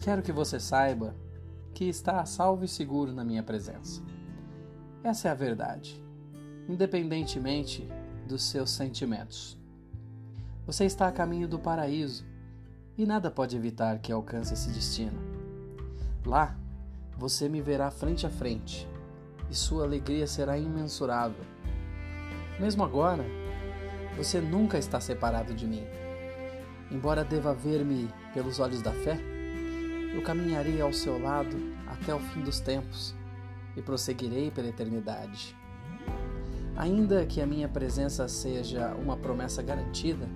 quero que você saiba que está a salvo e seguro na minha presença. Essa é a verdade, independentemente dos seus sentimentos. Você está a caminho do paraíso e nada pode evitar que alcance esse destino. Lá, você me verá frente a frente e sua alegria será imensurável. Mesmo agora, você nunca está separado de mim. Embora deva ver-me pelos olhos da fé, eu caminharei ao seu lado até o fim dos tempos e prosseguirei pela eternidade. Ainda que a minha presença seja uma promessa garantida,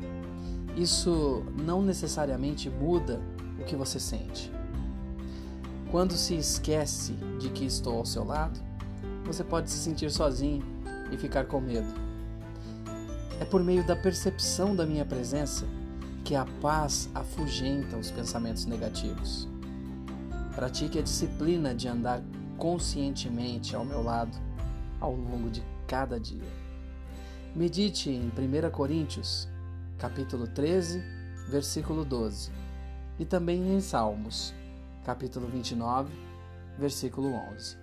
isso não necessariamente muda o que você sente. Quando se esquece de que estou ao seu lado, você pode se sentir sozinho e ficar com medo. É por meio da percepção da minha presença que a paz afugenta os pensamentos negativos. Pratique a disciplina de andar conscientemente ao meu lado ao longo de cada dia. Medite em 1 Coríntios, capítulo 13, versículo 12, e também em Salmos, capítulo 29, versículo 11.